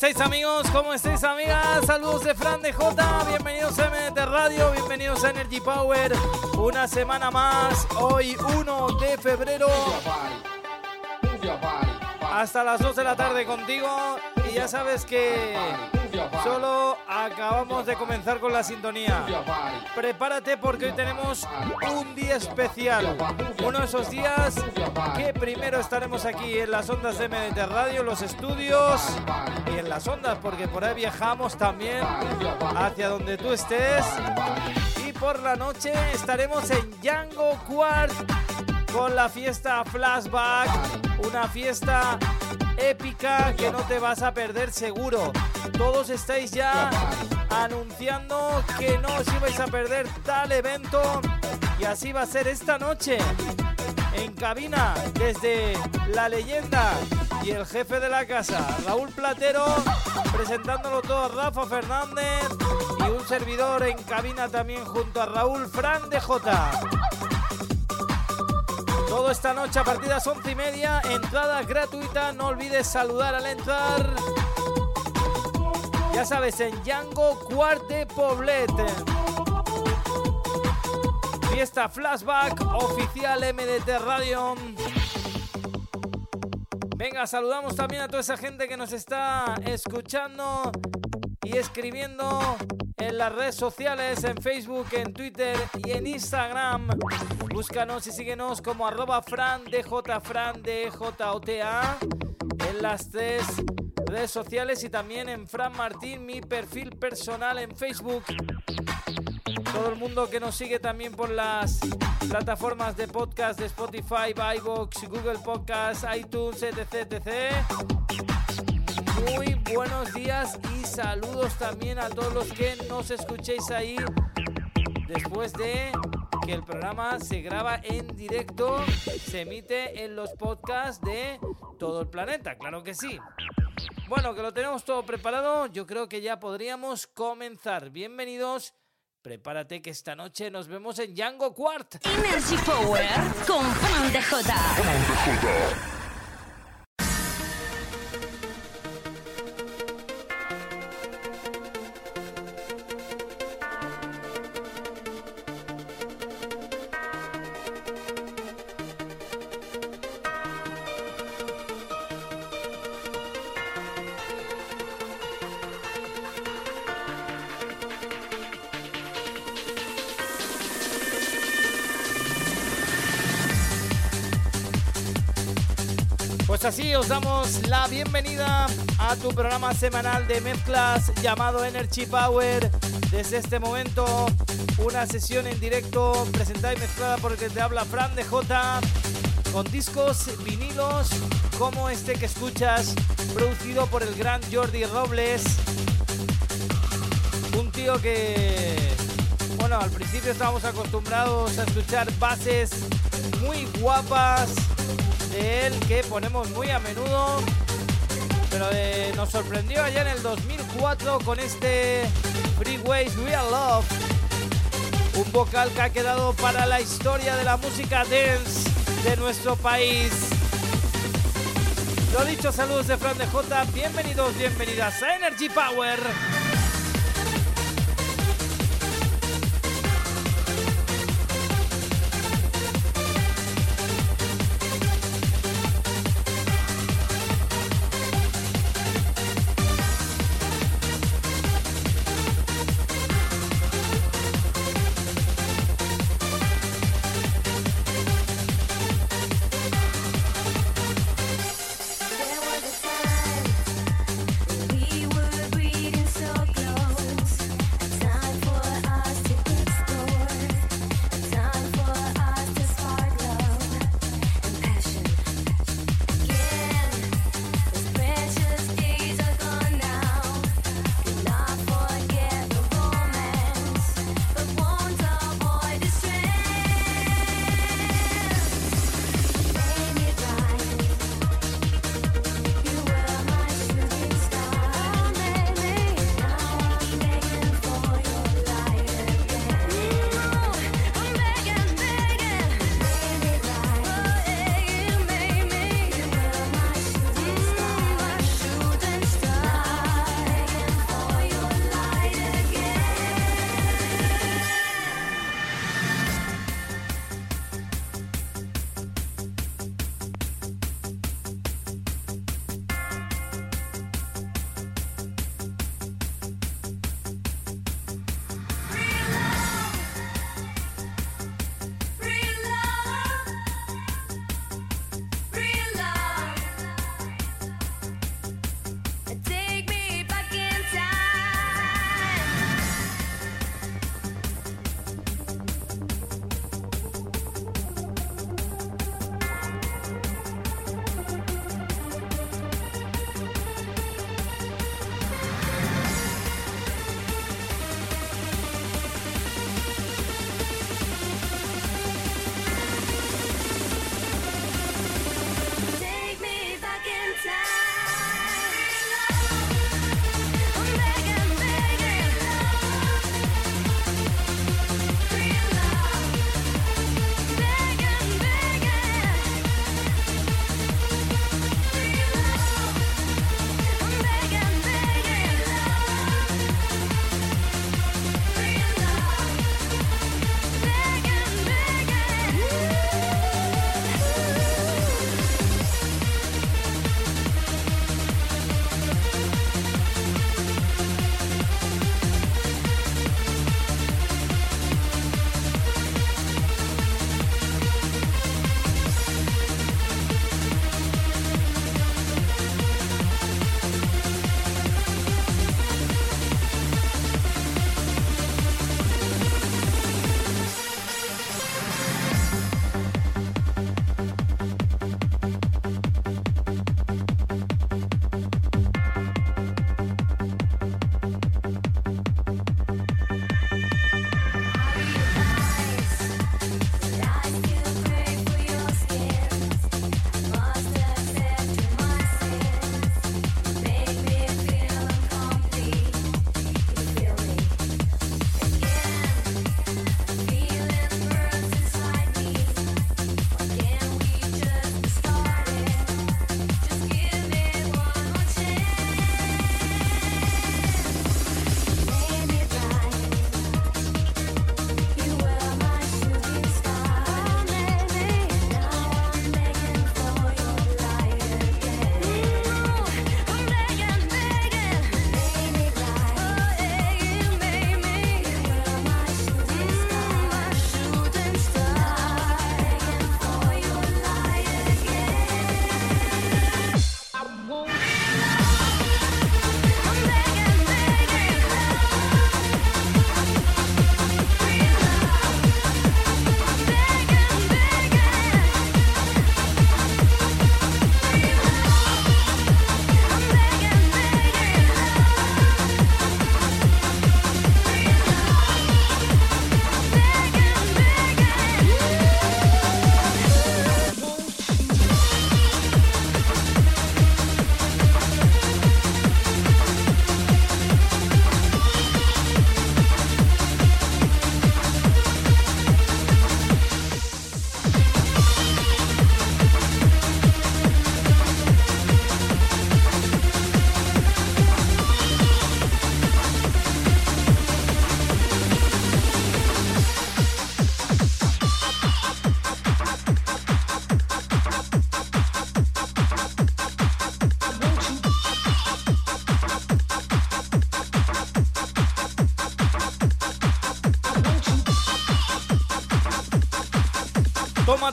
Estáis amigos? ¿Cómo estáis amigas? Saludos de Fran de J. Bienvenidos a MDT Radio, bienvenidos a Energy Power. Una semana más, hoy 1 de febrero. Hasta las 2 de la tarde contigo. Y ya sabes que solo acabamos de comenzar con la sintonía. Prepárate porque hoy tenemos un día especial. Uno de esos días que primero estaremos aquí en las ondas de MDT Radio, los estudios y en las ondas, porque por ahí viajamos también hacia donde tú estés. Y por la noche estaremos en Django Quart con la fiesta Flashback, una fiesta épica que no te vas a perder seguro. Todos estáis ya anunciando que no os ibais a perder tal evento y así va a ser esta noche en cabina desde la leyenda y el jefe de la casa, Raúl Platero, presentándolo todo Rafa Fernández y un servidor en cabina también junto a Raúl Fran de J. Todo esta noche a partir de las once y media, entrada gratuita. No olvides saludar al entrar. Ya sabes, en Django Cuarte Poblet. Fiesta Flashback oficial MDT Radio. Venga, saludamos también a toda esa gente que nos está escuchando y escribiendo en las redes sociales, en Facebook, en Twitter y en Instagram. Búscanos y síguenos como arroba fran djfran djota en las tres redes sociales y también en Fran Martín, mi perfil personal en Facebook. Todo el mundo que nos sigue también por las plataformas de podcast de Spotify, iVoox, Google Podcast, iTunes, etc, etc. Muy buenos días y saludos también a todos los que nos escuchéis ahí después de que el programa se graba en directo, se emite en los podcasts de todo el planeta, claro que sí. Bueno, que lo tenemos todo preparado, yo creo que ya podríamos comenzar. Bienvenidos. Prepárate que esta noche nos vemos en Django Quart. Energy Power con Fran DJ. Pues así os damos la bienvenida a tu programa semanal de mezclas llamado Energy Power. Desde este momento, una sesión en directo presentada y mezclada por el que te habla Fran de J con discos vinilos como este que escuchas, producido por el gran Jordi Robles. Un tío que, bueno, al principio estábamos acostumbrados a escuchar bases muy guapas de él que ponemos muy a menudo. Pero eh, nos sorprendió allá en el 2004 con este Freeways Real Love. Un vocal que ha quedado para la historia de la música dance de nuestro país. Lo dicho, saludos de Fran de J. Bienvenidos, bienvenidas a Energy Power.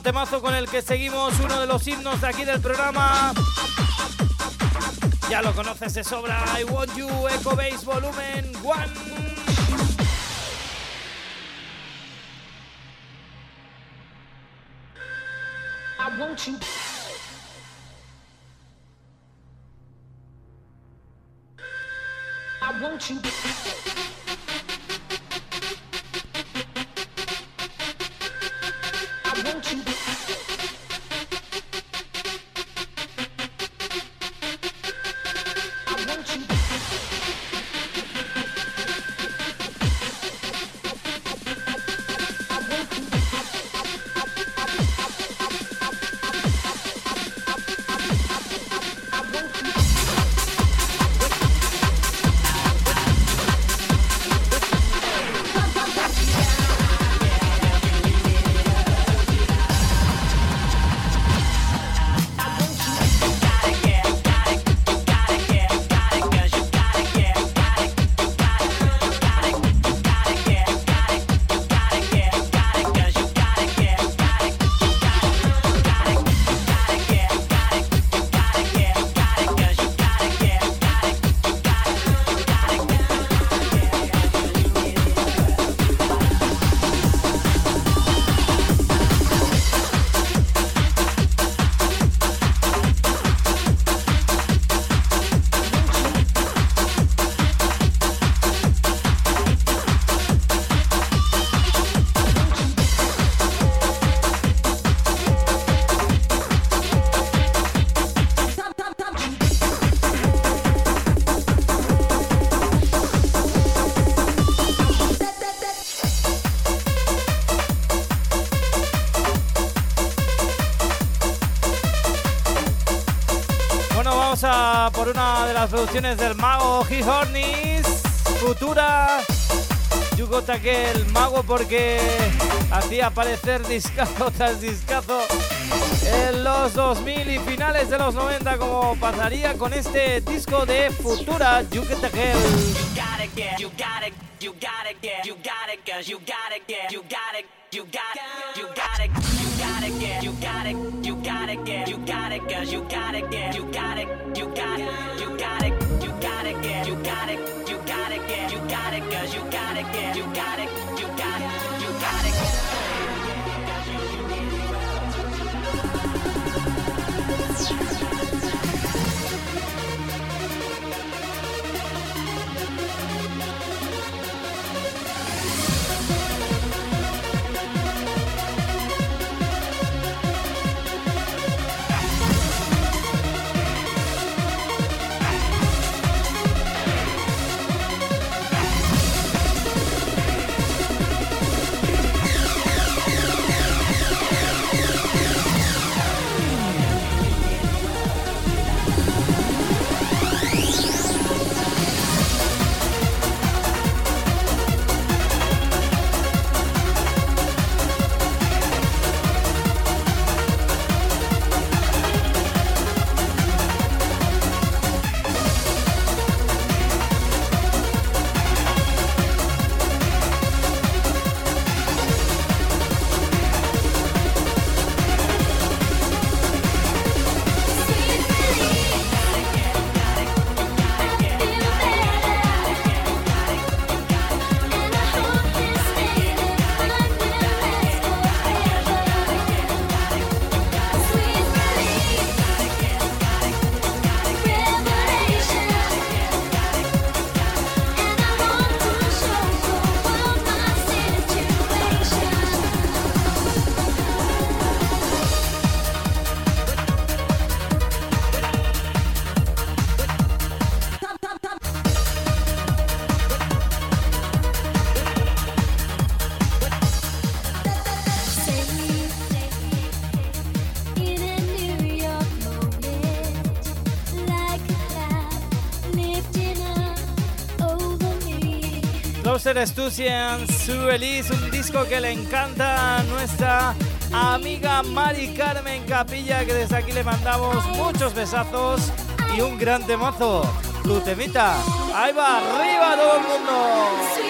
Temazo con el que seguimos uno de los himnos de aquí del programa. Ya lo conoces de sobra. I Want You, Echo Base Volumen 1. want you. I want you. Producciones del mago He Hornis, Futura, que el mago porque hacía aparecer discazo tras discazo en los 2000 y finales de los 90 como pasaría con este disco de Futura, You got it. Su Elise, un disco que le encanta a nuestra amiga Mari Carmen Capilla, que desde aquí le mandamos muchos besazos y un gran temazo. Tu ahí va, arriba todo el mundo.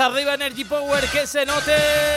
Arriba, Energy Power, que se note.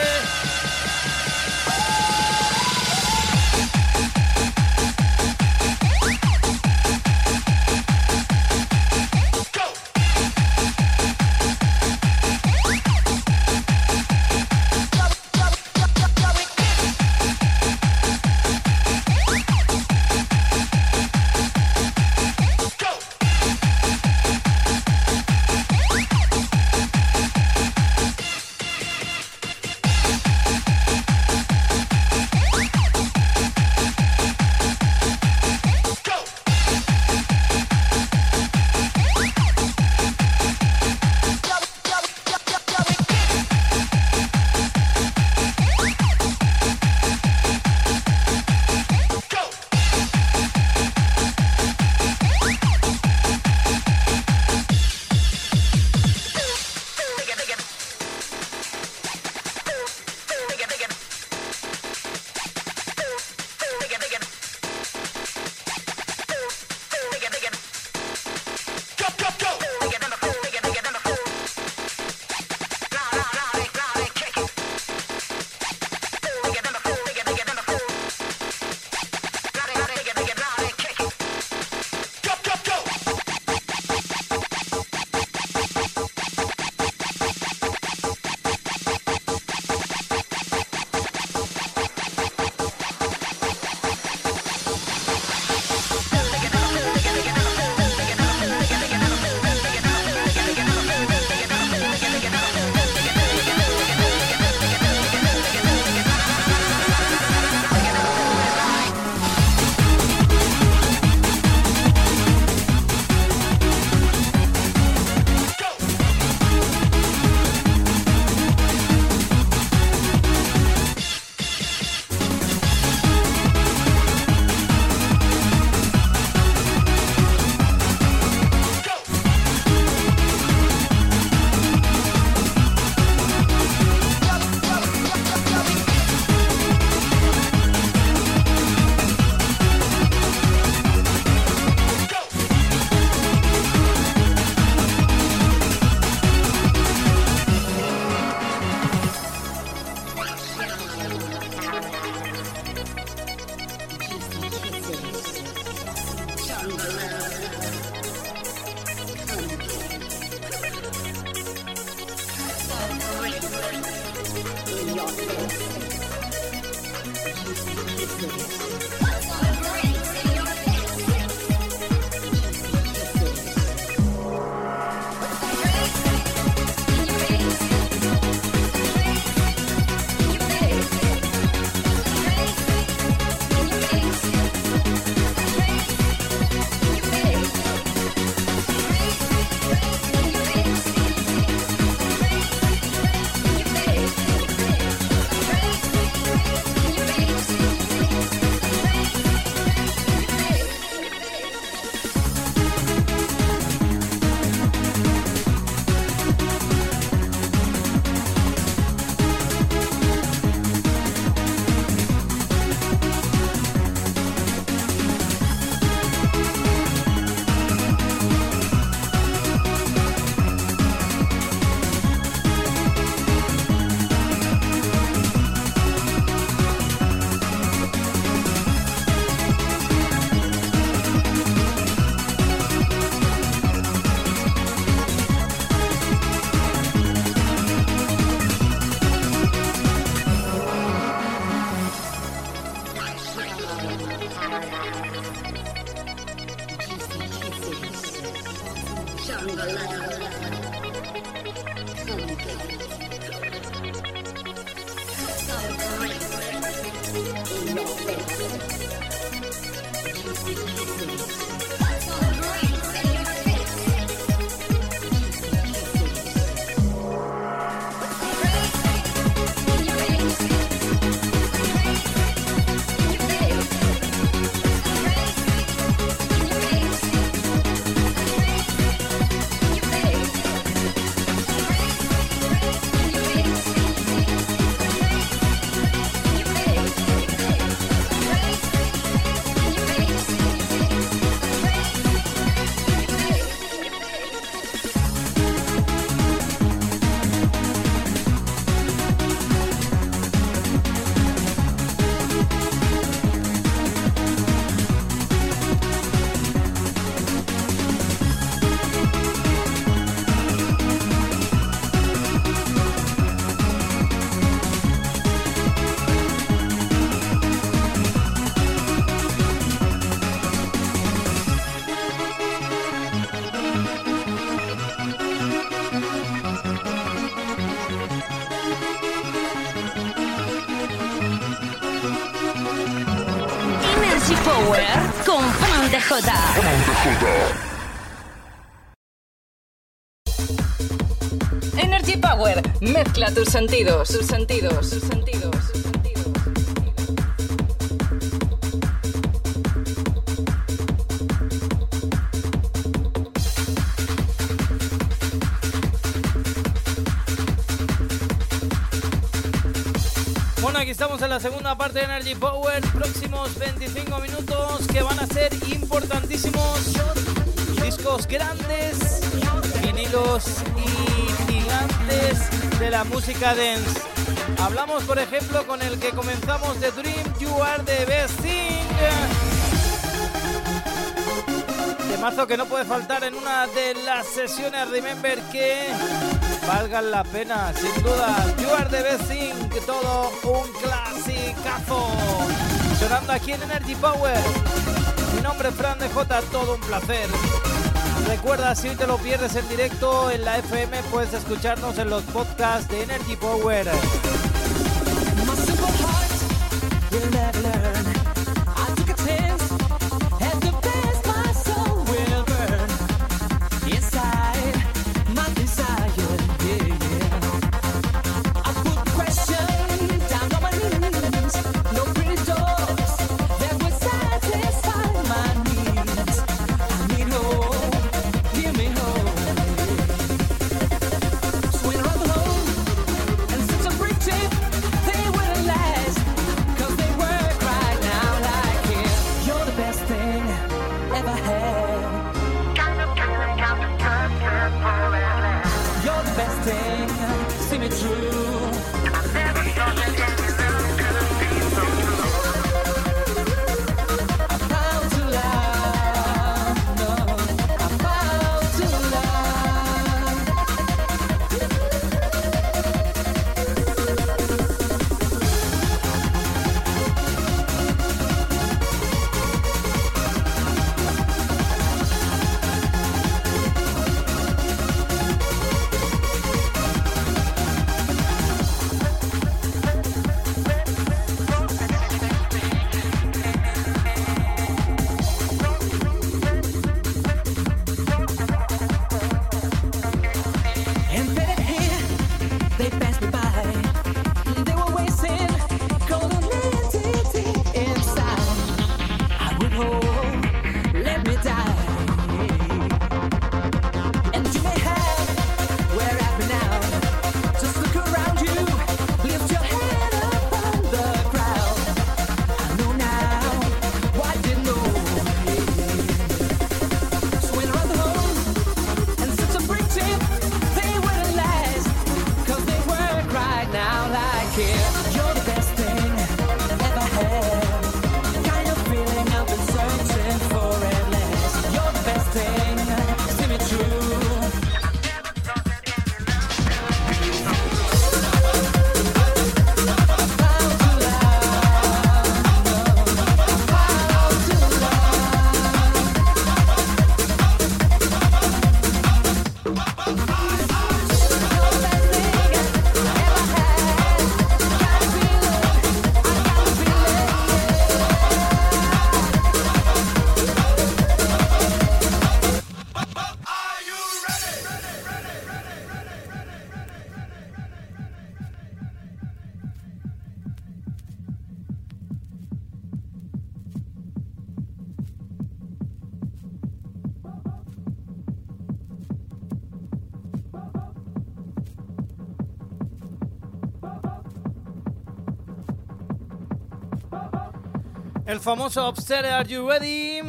Energy Power, mezcla tus sentidos, sus sentidos, sus sentidos. La segunda parte de Energy Power. Próximos 25 minutos que van a ser importantísimos. Discos grandes, vinilos y gigantes de la música dance. Hablamos, por ejemplo, con el que comenzamos de Dream, You Are the Best Thing. Temazo que no puede faltar en una de las sesiones. Remember que valgan la pena, sin duda. You are the best thing, todo un clasicazo. Sonando aquí en Energy Power. Mi nombre es Fran de J, todo un placer. Recuerda, si te lo pierdes en directo en la FM, puedes escucharnos en los podcasts de Energy Power. El famoso Upstairs, Are You Ready?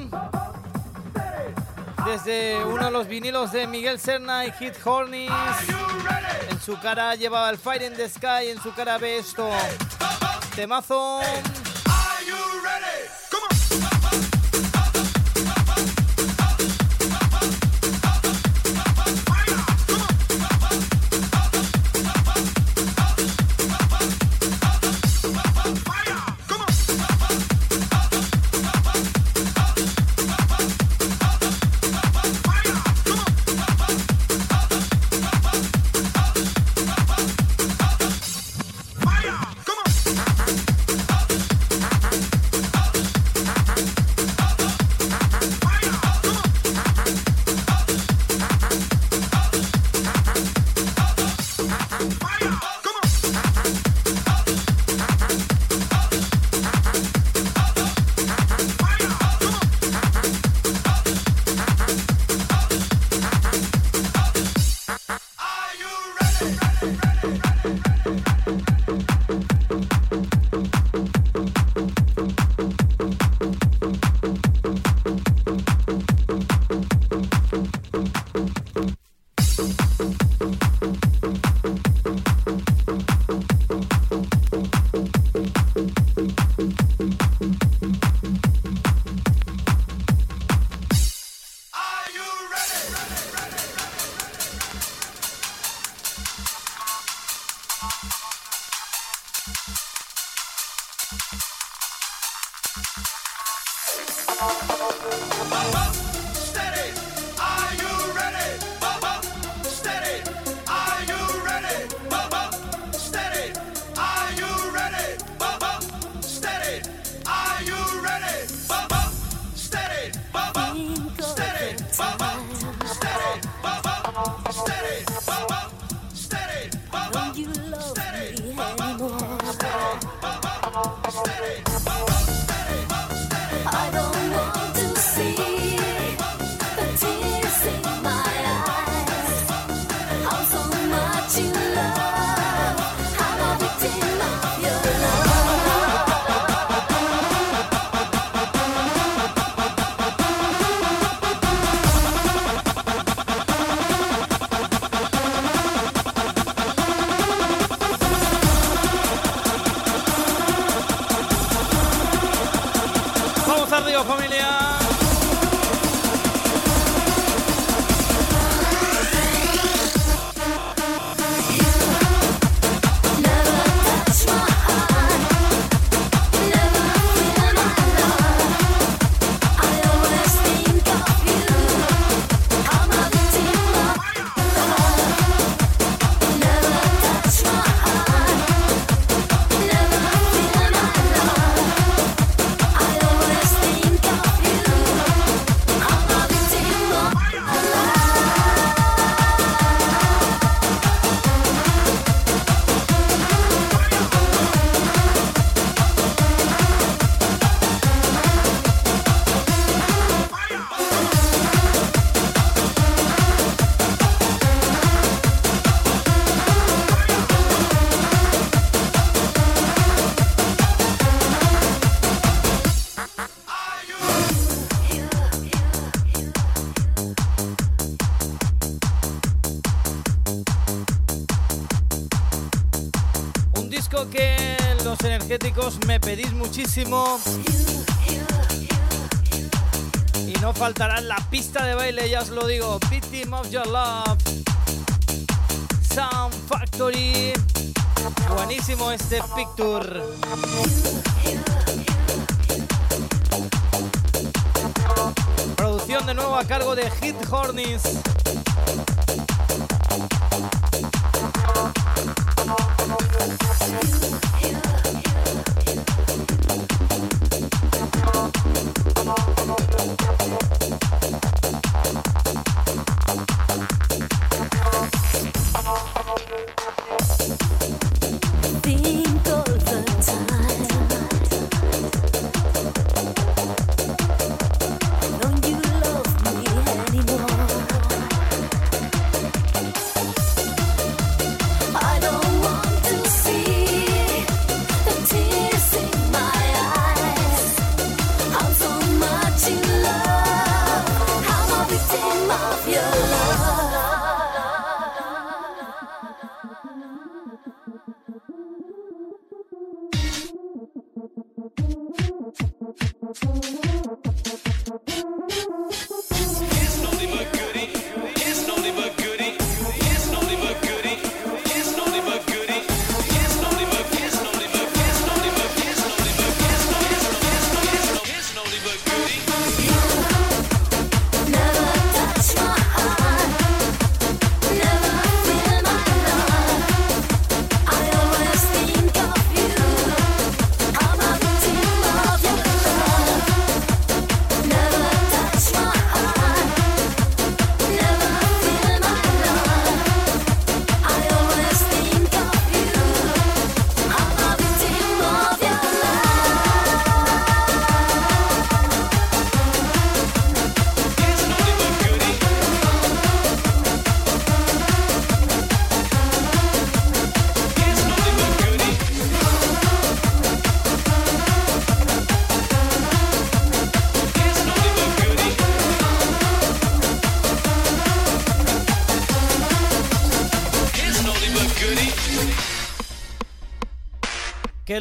Desde uno de los vinilos de Miguel Serna y Hit Hornis. En su cara llevaba el Fire in the Sky, en su cara ve esto. Temazo. Me pedís muchísimo. Y no faltará la pista de baile, ya os lo digo. Victim of Your Love. Sound Factory. Buenísimo este picture. Producción de nuevo a cargo de Hit Hornings.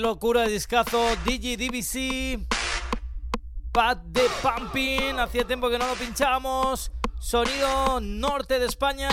Locura de discazo. Digi DBC. Pad de Pumping. Hacía tiempo que no lo pinchamos. Sonido norte de España.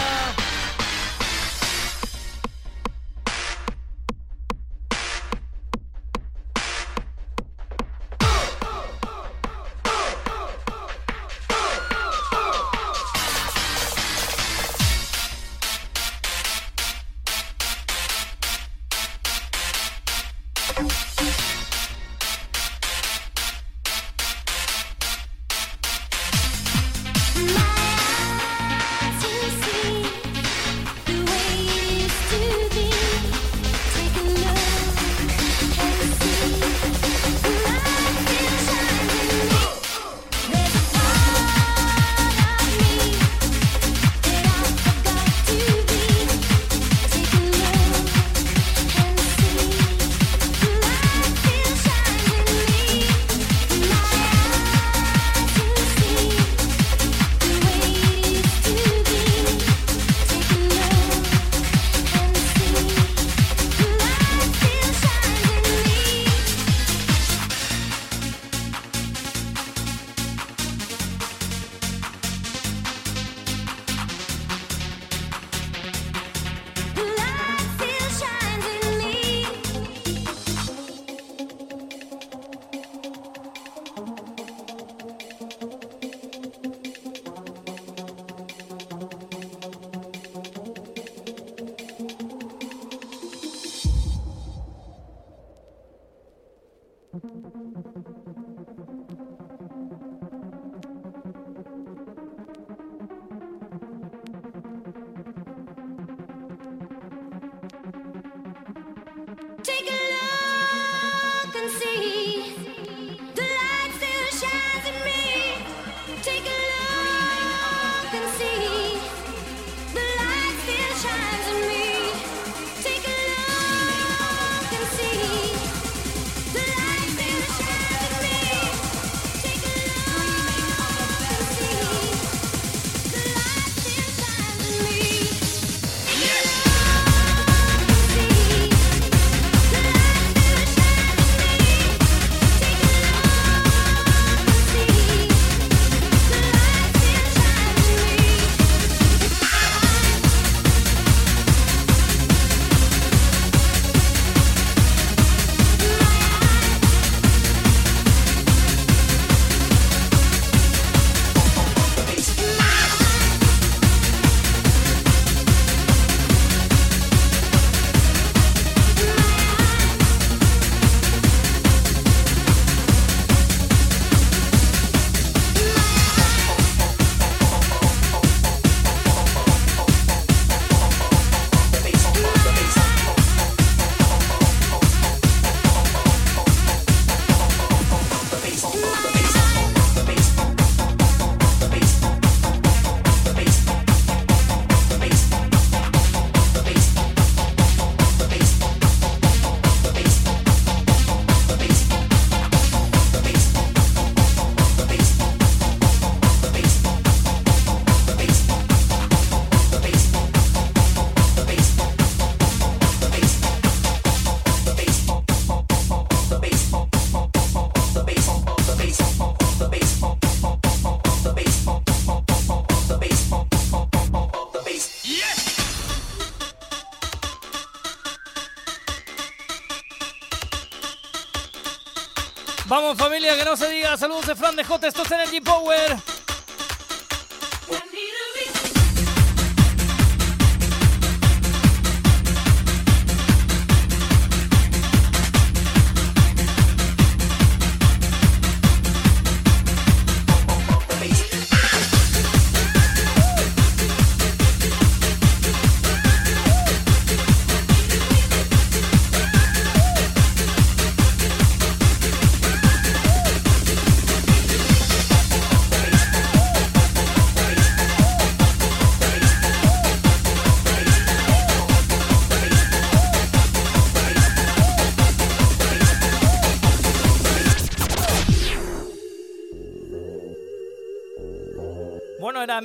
Saludos de Fran de J, esto es Energy Power.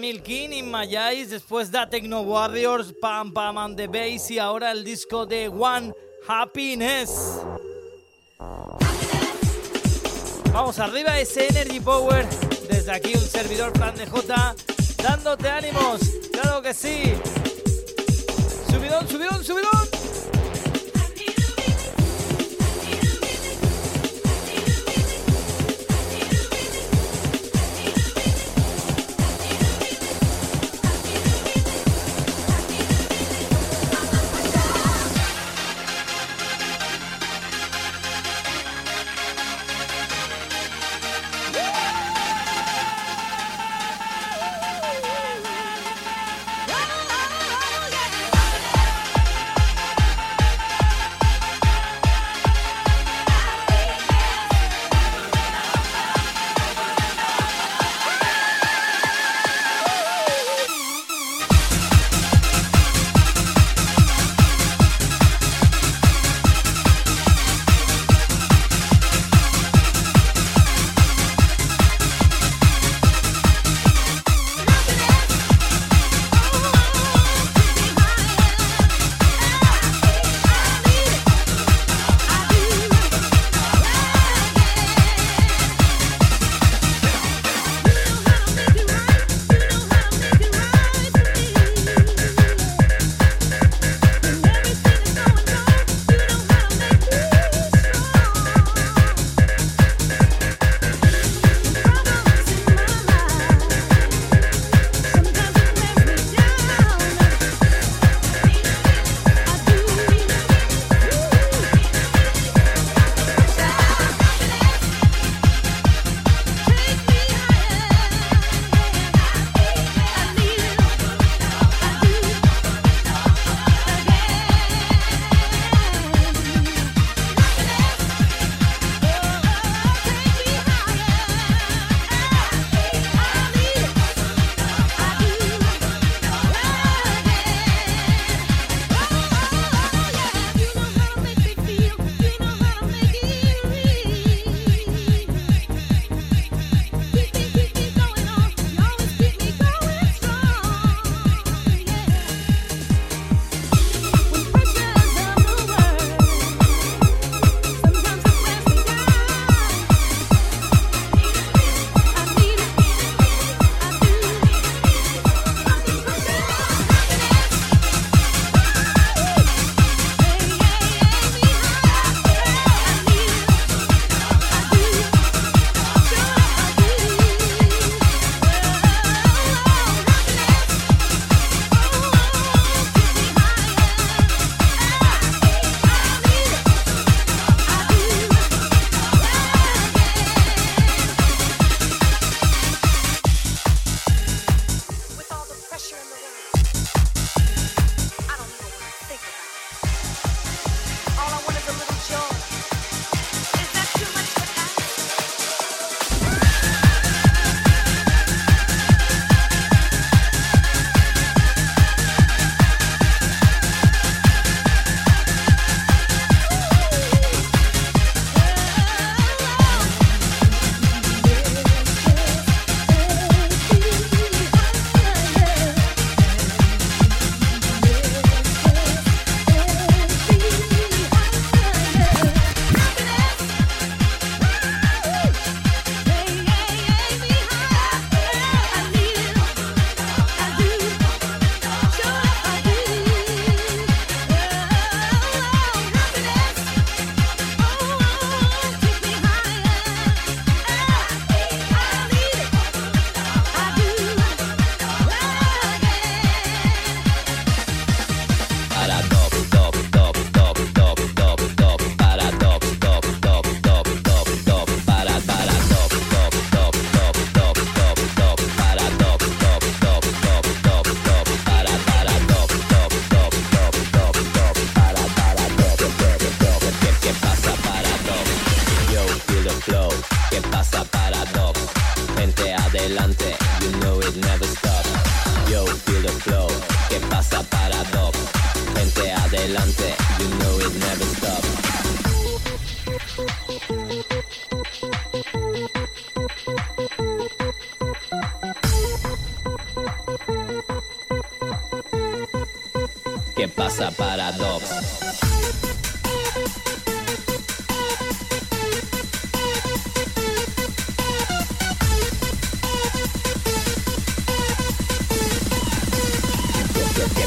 Milkin, In My después da Techno Warriors, Pam Pam and the Bass y ahora el disco de One Happiness. Vamos arriba ese Energy Power. Desde aquí un servidor Plan de J dándote ánimos. Claro que sí. Subidón, subidón, subidón.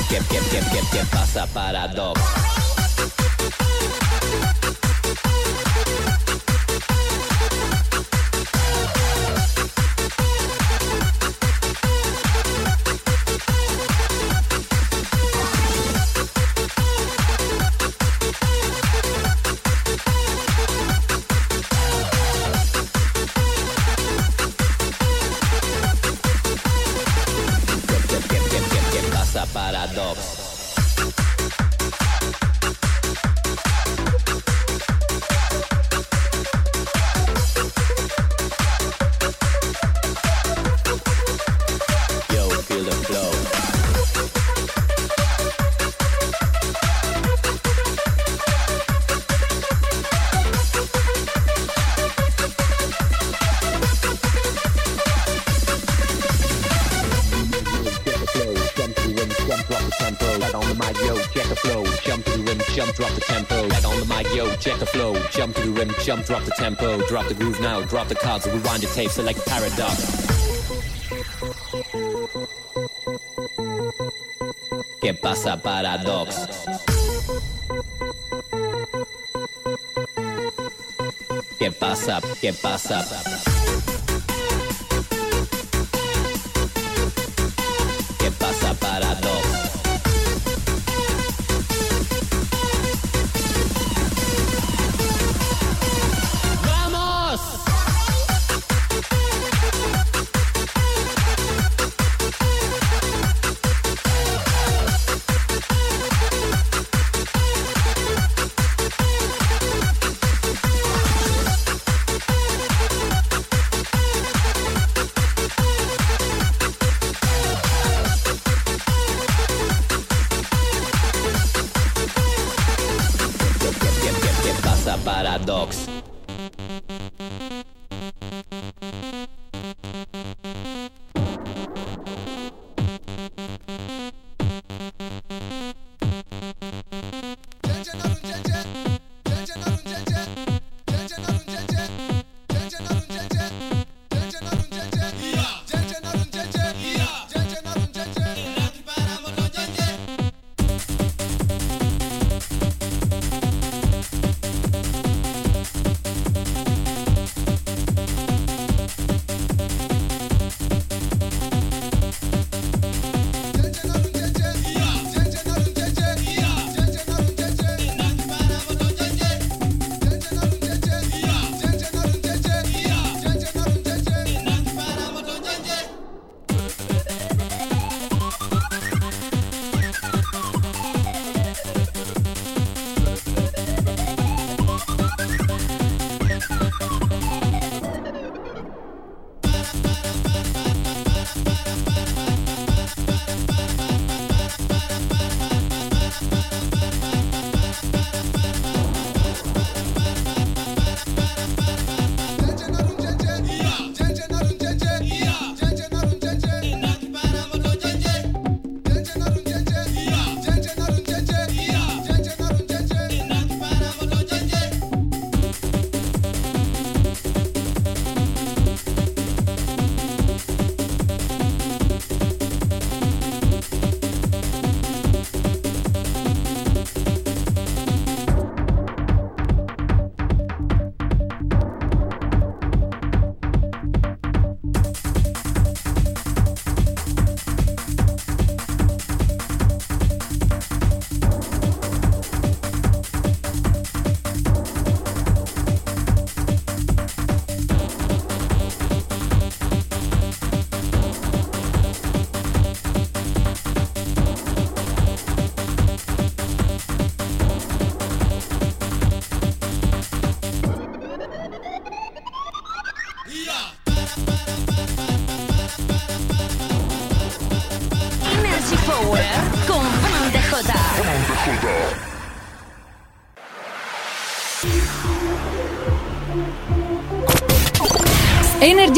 ¿Qué, qué, qué, qué, qué pasa paradox? Jump, drop the tempo, drop the groove now, drop the cards, rewind your tape, select paradox. ¿Qué pasa paradox? ¿Qué pasa? ¿Qué pasa?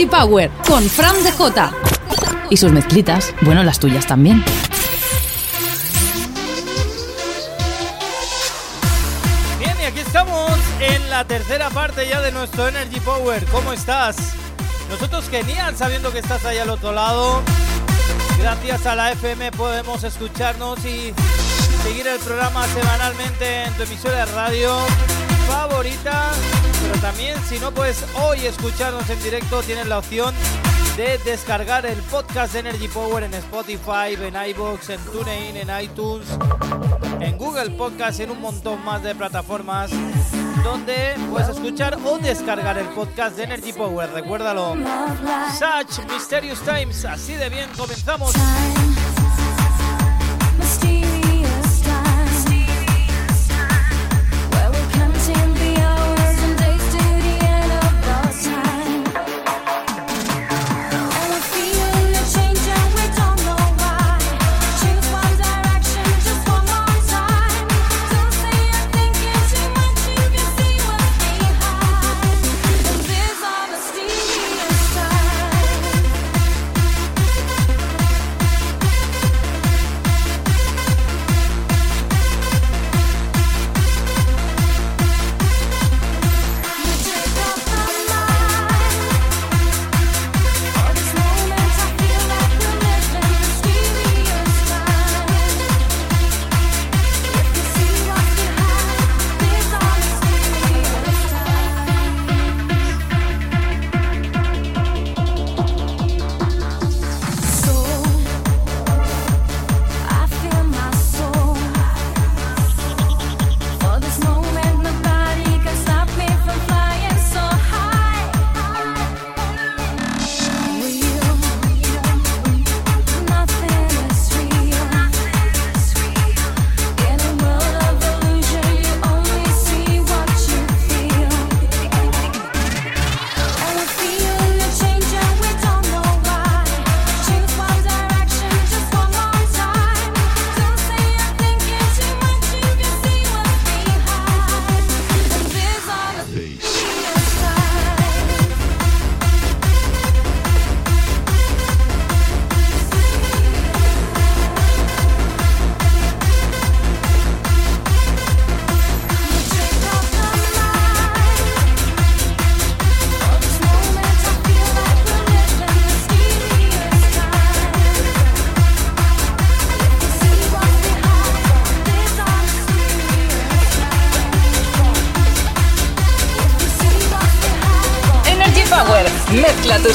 Energy Power con Fran DJ. Y sus mezclitas, bueno, las tuyas también. Bien, y aquí estamos en la tercera parte ya de nuestro Energy Power. ¿Cómo estás? Nosotros genial sabiendo que estás ahí al otro lado Gracias a la FM podemos escucharnos y seguir el programa semanalmente en tu emisora de radio favorita. Pero también si no puedes hoy escucharnos en directo, tienes la opción de descargar el podcast de Energy Power en Spotify, en iBox, en TuneIn, en iTunes, en Google Podcast, en un montón más de plataformas donde puedes escuchar o descargar el podcast de Energy Power. Recuérdalo. Such Mysterious Times. Así de bien comenzamos.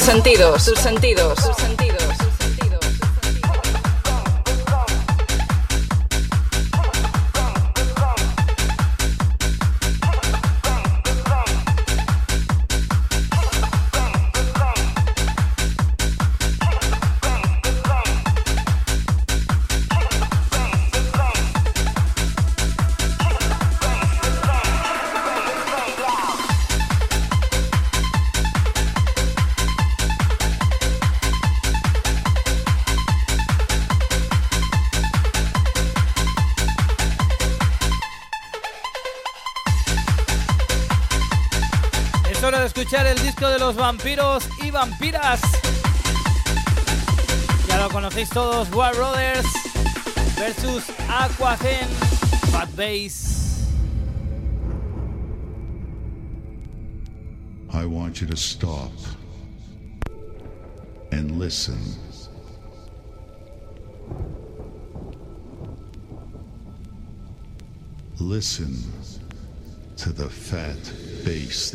Sentidos, tus sentidos, vampiros y vampiras. Ya lo conocéis todos, War Brothers versus Aquagen, Bad Bass. I want you to stop and listen. Listen to the fat bass.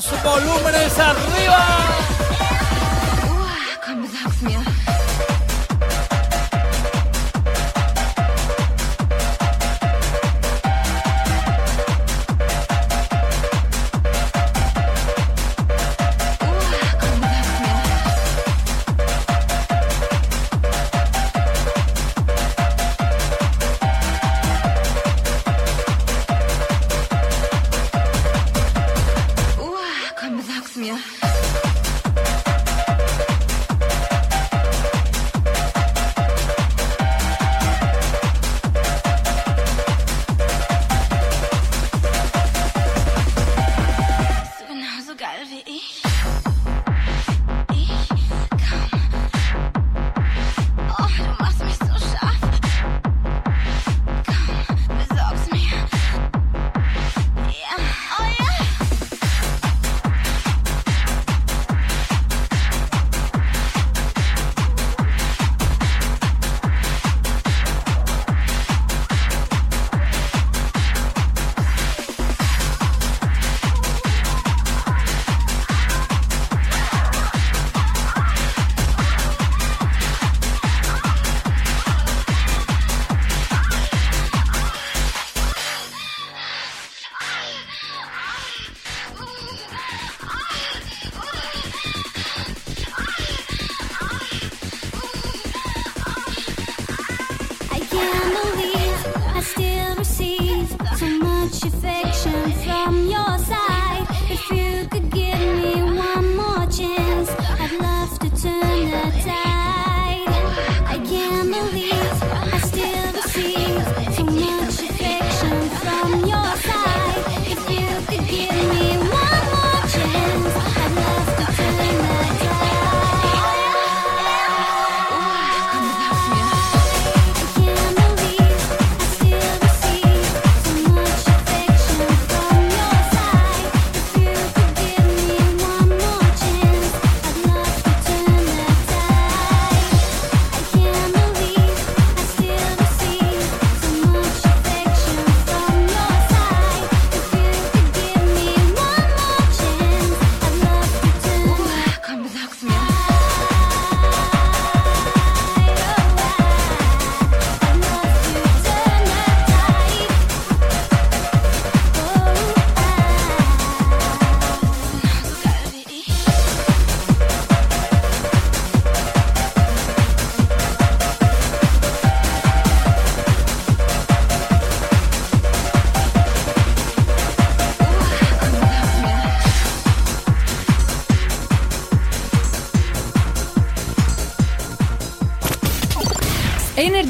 Esos volúmenes arriba.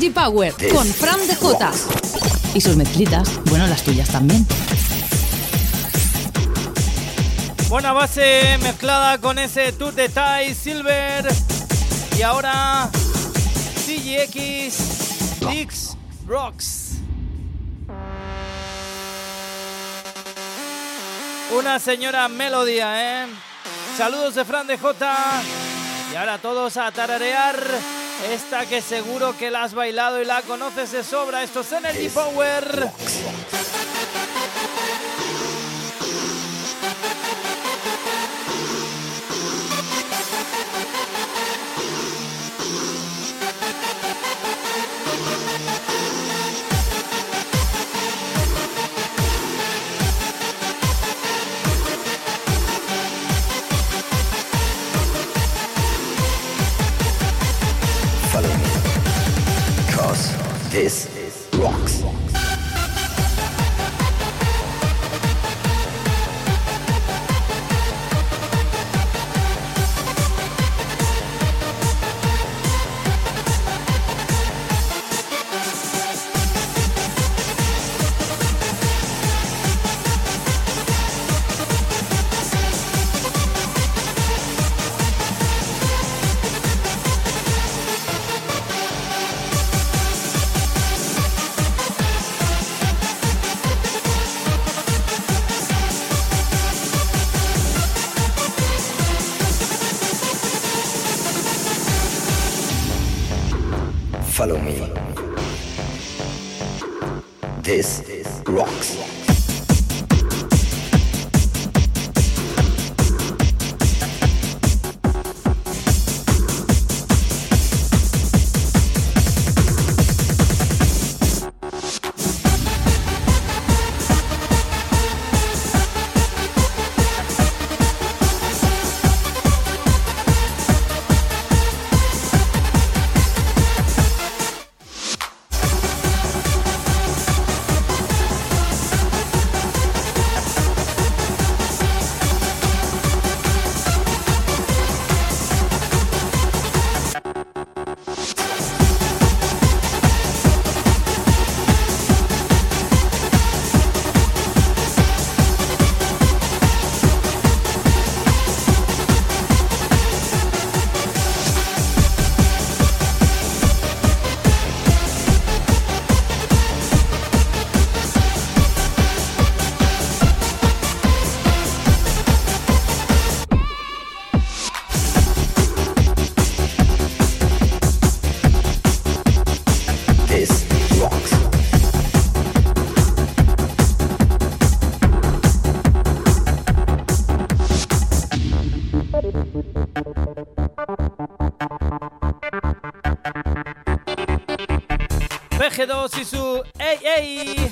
Energy Power con Fran de Jota. Y sus mezclitas, bueno, las tuyas también. Buena base mezclada con ese Tooth Detail Silver. Y ahora CGX Dix Rocks. Una señora melodía, ¿eh? Saludos de Fran de J. Y ahora todos a tararear esta que seguro que la has bailado y la conoces de sobra. Esto es Energy Power. PG2 y su.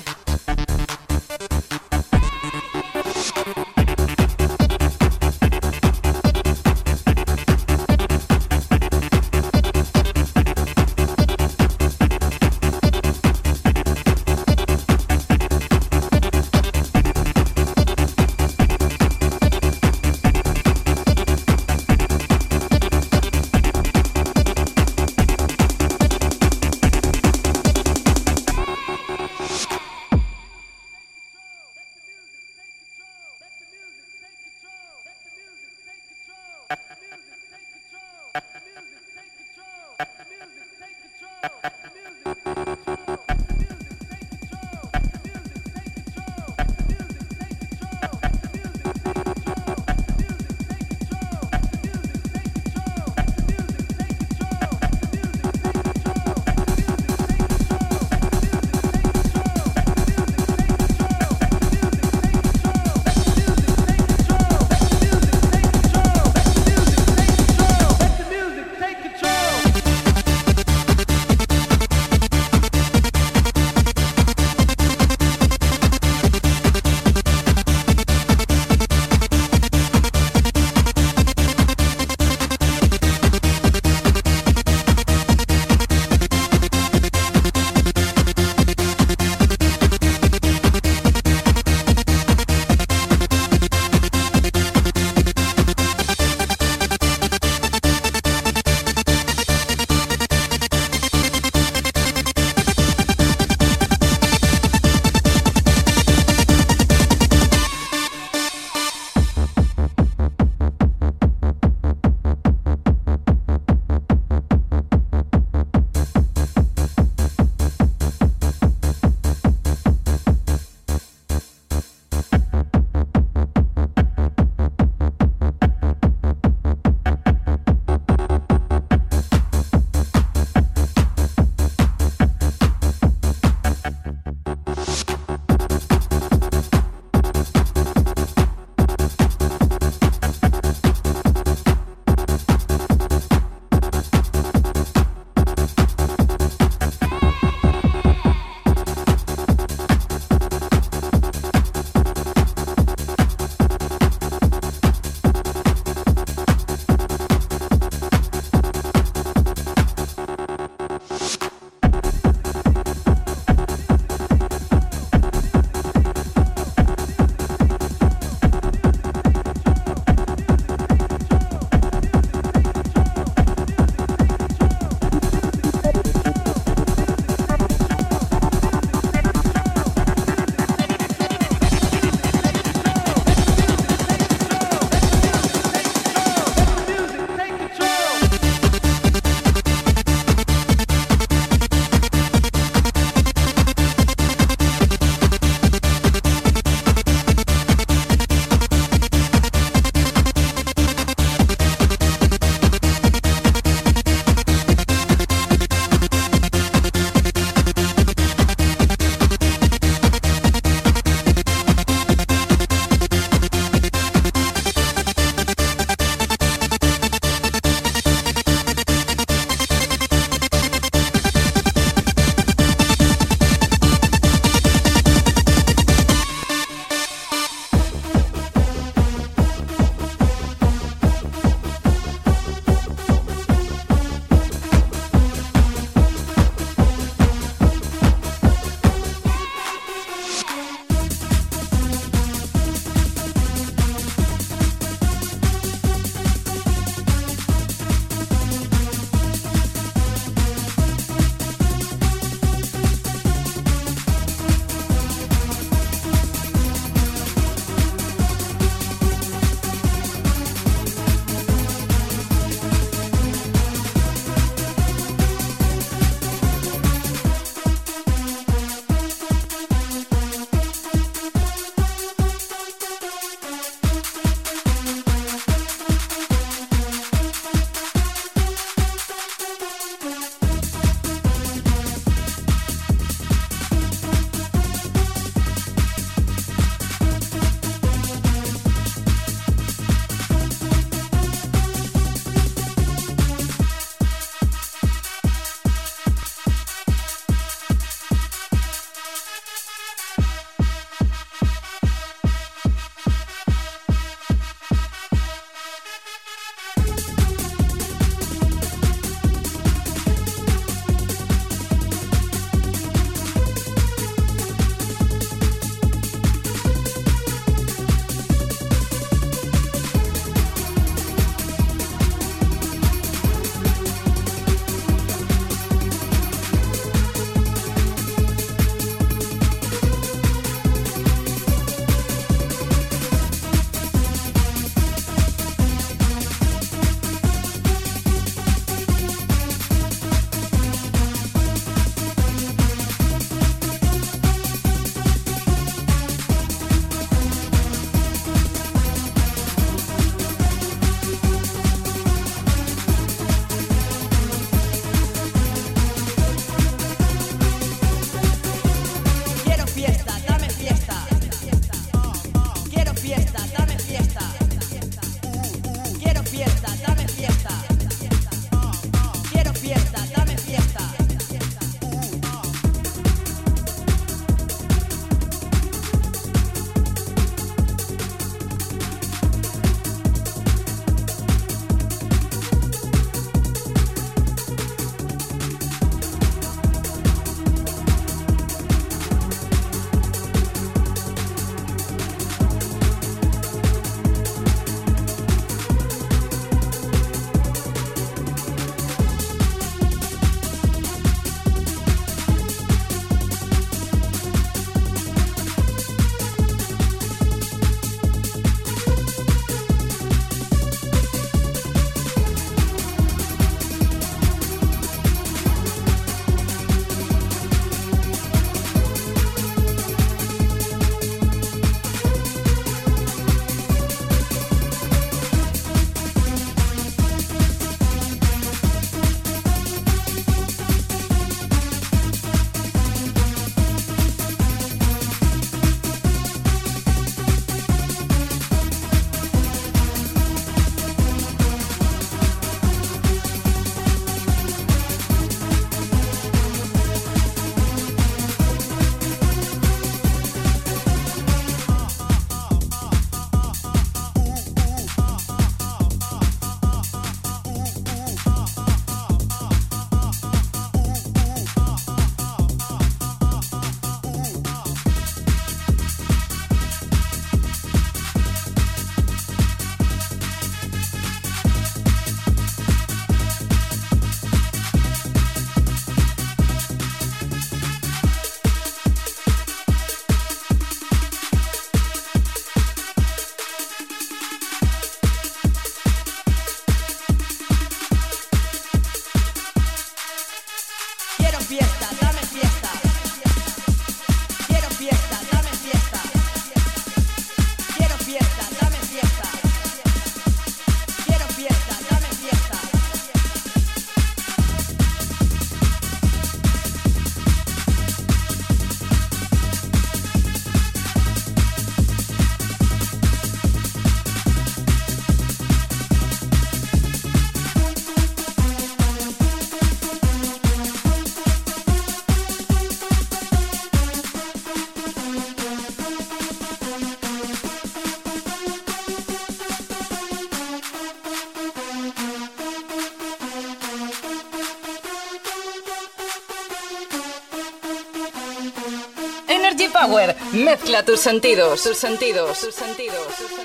Mezcla tus sentidos, tus sentidos, tus sentidos, tus sentidos,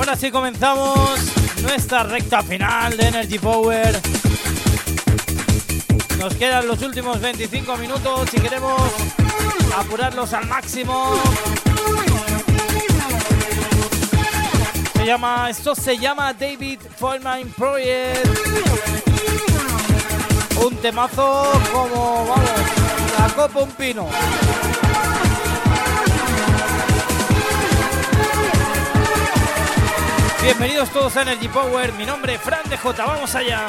Bueno, así comenzamos nuestra recta final de Energy Power. Nos quedan los últimos 25 minutos si queremos apurarlos al máximo. Se llama, esto se llama David Foreman Project. Un temazo como, vamos, la copa un pino. Bienvenidos todos a Energy Power. Mi nombre es Fran de J. Vamos allá.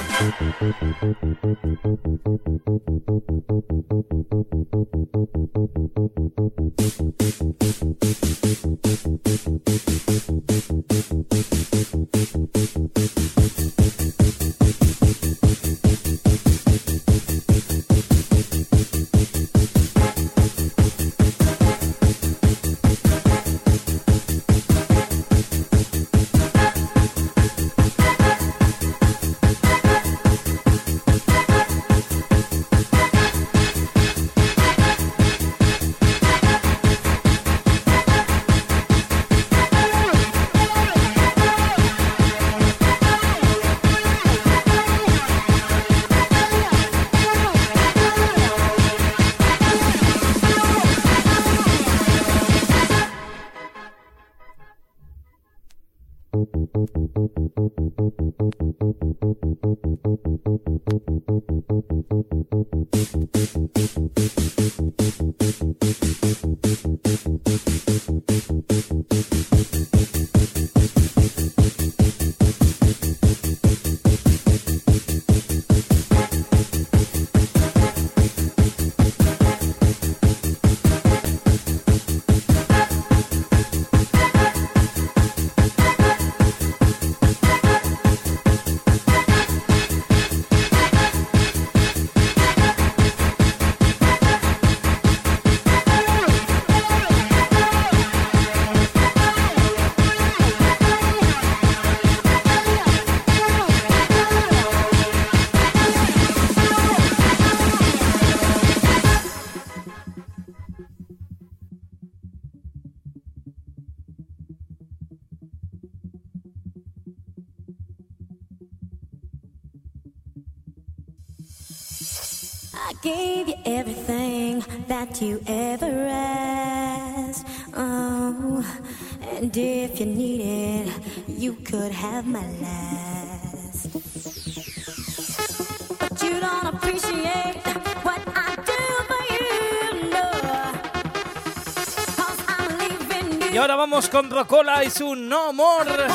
You ever asked. Oh, and if you need it, you could have my last. But you don't appreciate what I do for you, no. 'Cause I'm leaving you. Y ahora vamos con Rocola y su No More.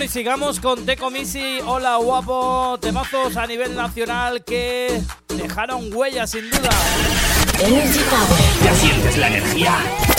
Bueno, y sigamos con Teco Misi. Hola, guapo. Temazos a nivel nacional que dejaron huellas, sin duda. Energy Power. ¿Ya sientes la energía?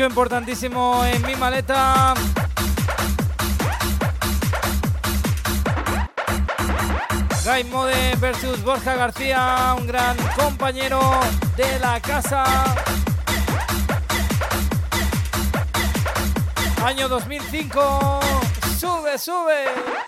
Disco importantísimo en mi maleta. Guy Mode versus Borja García, un gran compañero de la casa. Año 2005. Sube, sube.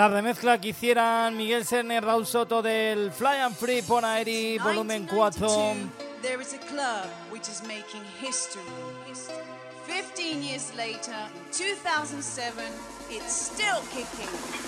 La remezcla que hicieran Miguel Serner, Raúl Soto del Fly and Free Ponaeri volumen 4. 1992, There is a club which is making history. 15 years later, 2007, it's still kicking.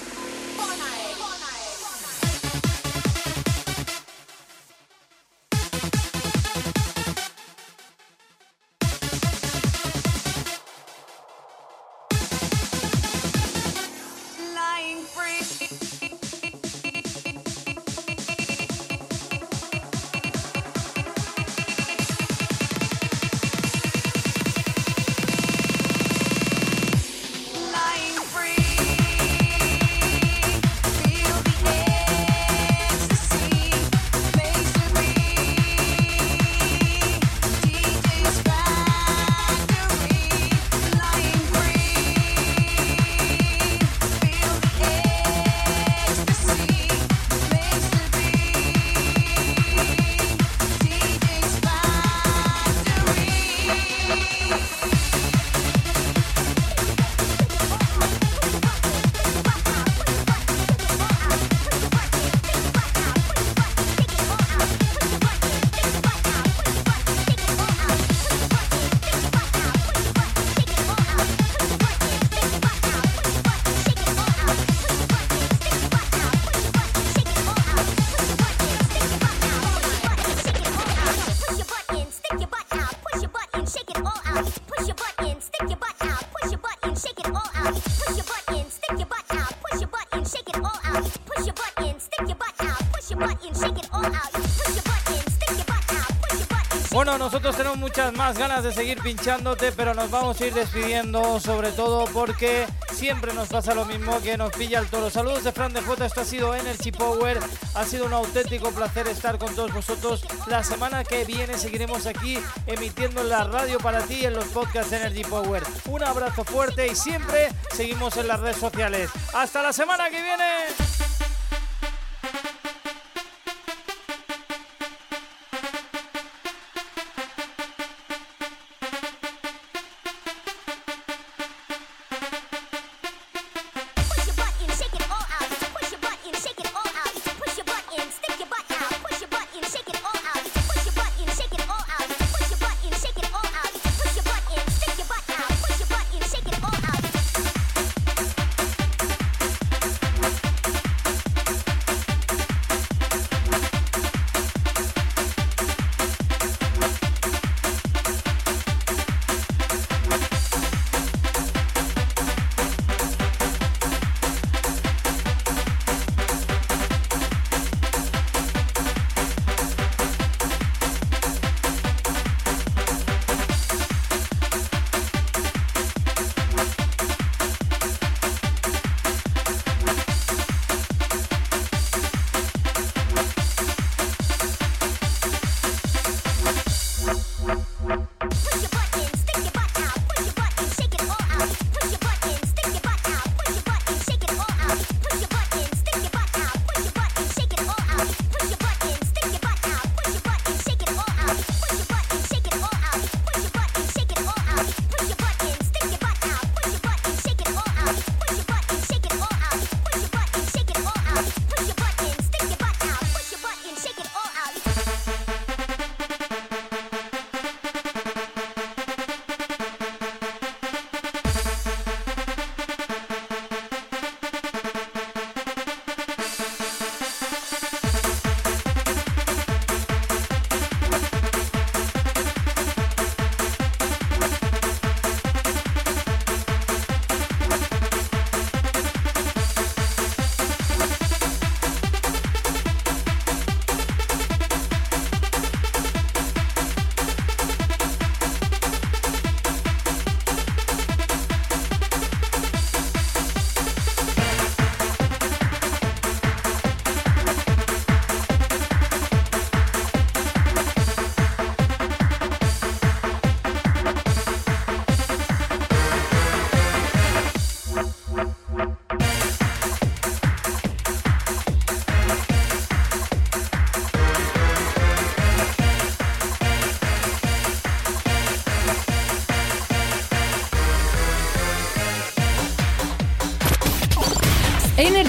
Nosotros tenemos muchas más ganas de seguir pinchándote, pero nos vamos a ir despidiendo, sobre todo porque siempre nos pasa lo mismo que nos pilla el toro. Saludos de Fran de J, esto ha sido Energy Power, ha sido un auténtico placer estar con todos vosotros. La semana que viene seguiremos aquí emitiendo en la radio para ti en los podcasts de Energy Power. Un abrazo fuerte y siempre seguimos en las redes sociales. Hasta la semana que viene.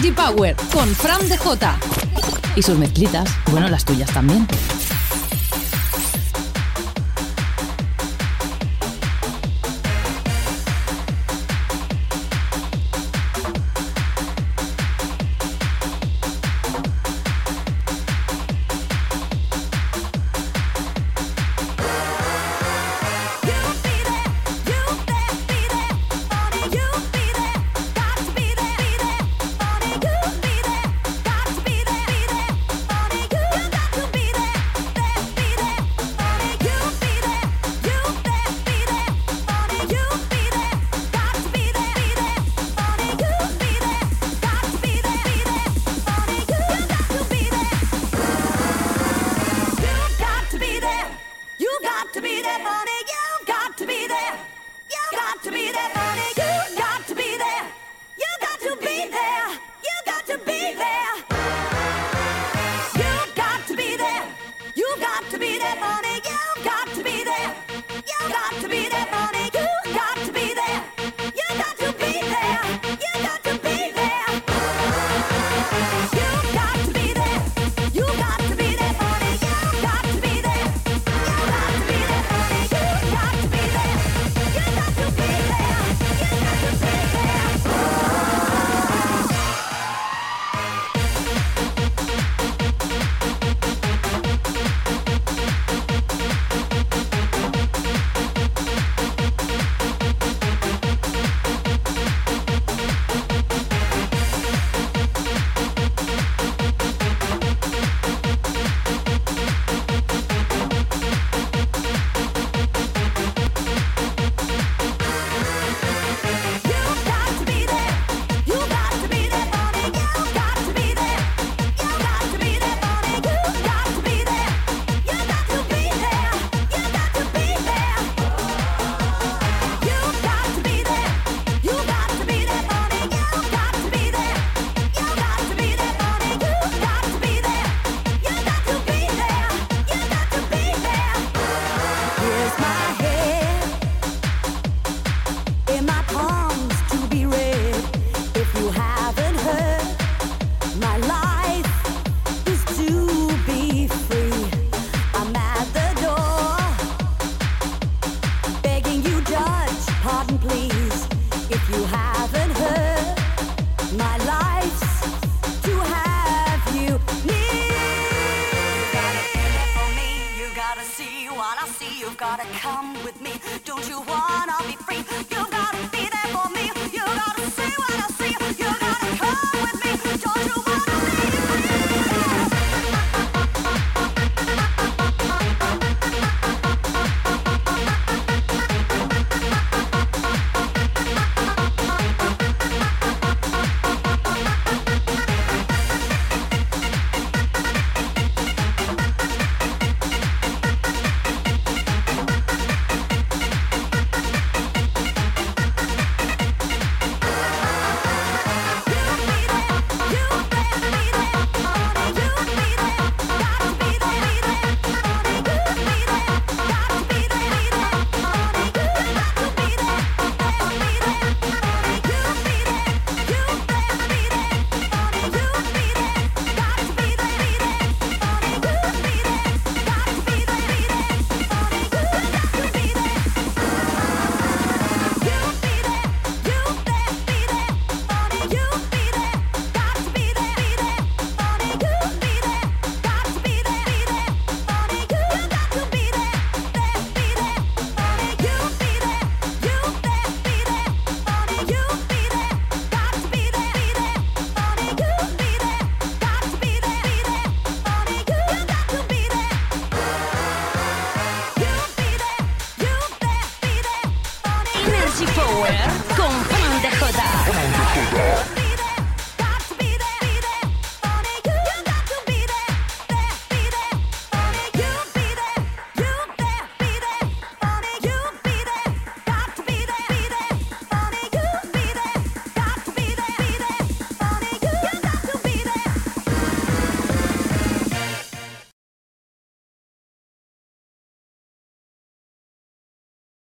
Energy Power con Fran DJ. Y sus mezclitas, bueno, las tuyas también.